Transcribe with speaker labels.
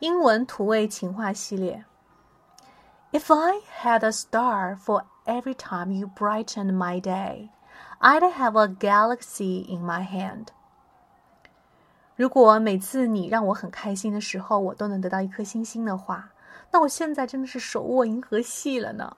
Speaker 1: 英文土味情话系列。If I had a star for every time you brightened my day, I'd have a galaxy in my hand. 如果每次你让我很开心的时候，我都能得到一颗星星的话，那我现在真的是手握银河系了呢。